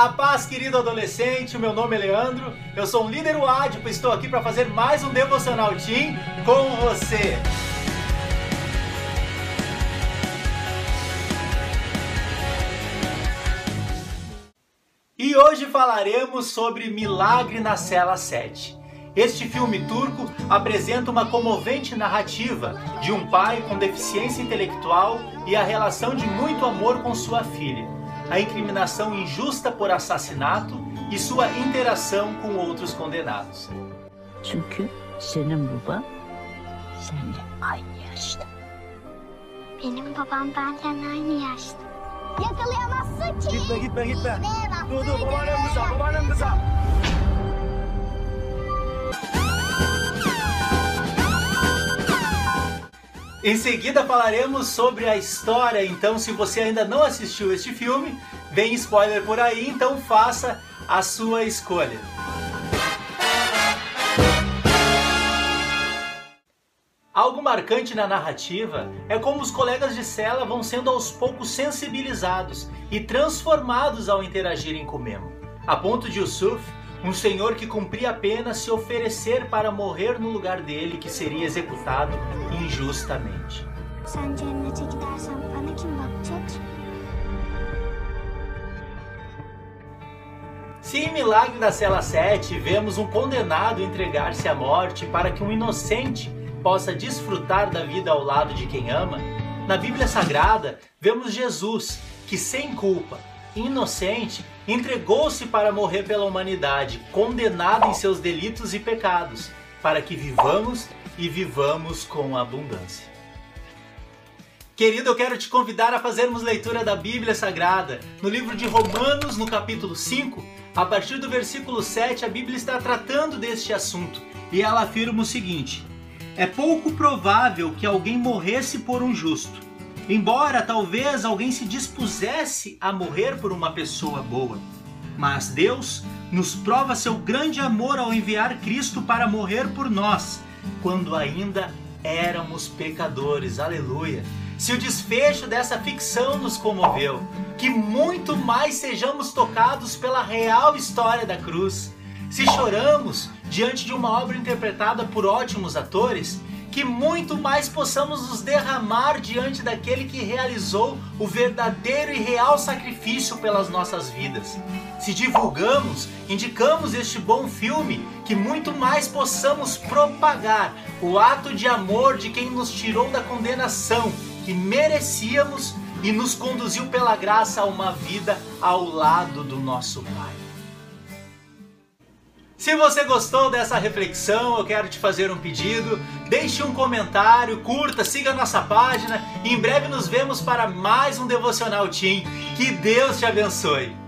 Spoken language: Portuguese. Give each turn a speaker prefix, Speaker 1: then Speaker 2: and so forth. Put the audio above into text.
Speaker 1: A paz, querido adolescente, meu nome é Leandro, eu sou um líder UADIPO e estou aqui para fazer mais um Devocional Team com você. E hoje falaremos sobre Milagre na Cela 7. Este filme turco apresenta uma comovente narrativa de um pai com deficiência intelectual e a relação de muito amor com sua filha, a incriminação injusta por assassinato e sua interação com outros condenados.
Speaker 2: Çünkü senin baban seninle aynı yaşta.
Speaker 3: Benim babam benden aynı yaşta.
Speaker 4: Yakalayamazsın ki.
Speaker 5: Gitme gitme gitme. Dur dur babaannem kıza babaannem kıza.
Speaker 1: Em seguida falaremos sobre a história, então se você ainda não assistiu este filme, vem spoiler por aí, então faça a sua escolha. Algo marcante na narrativa é como os colegas de cela vão sendo aos poucos sensibilizados e transformados ao interagirem com Memo, a ponto de Yusuf, um senhor que cumpria a pena, se oferecer para morrer no lugar dele que seria executado injustamente. Se em Milagre da Cela 7 vemos um condenado entregar-se à morte para que um inocente possa desfrutar da vida ao lado de quem ama, na Bíblia Sagrada vemos Jesus que, sem culpa, inocente, entregou-se para morrer pela humanidade, condenado em seus delitos e pecados, para que vivamos e vivamos com abundância. Querido, eu quero te convidar a fazermos leitura da Bíblia Sagrada. No livro de Romanos, no capítulo 5, a partir do versículo 7, a Bíblia está tratando deste assunto e ela afirma o seguinte: É pouco provável que alguém morresse por um justo, embora talvez alguém se dispusesse a morrer por uma pessoa boa. Mas Deus nos prova seu grande amor ao enviar Cristo para morrer por nós, quando ainda éramos pecadores. Aleluia! Se o desfecho dessa ficção nos comoveu, que muito mais sejamos tocados pela real história da cruz. Se choramos diante de uma obra interpretada por ótimos atores, que muito mais possamos nos derramar diante daquele que realizou o verdadeiro e real sacrifício pelas nossas vidas. Se divulgamos, indicamos este bom filme, que muito mais possamos propagar o ato de amor de quem nos tirou da condenação que merecíamos e nos conduziu pela graça a uma vida ao lado do nosso Pai. Se você gostou dessa reflexão, eu quero te fazer um pedido. Deixe um comentário, curta, siga nossa página em breve nos vemos para mais um Devocional Team. Que Deus te abençoe!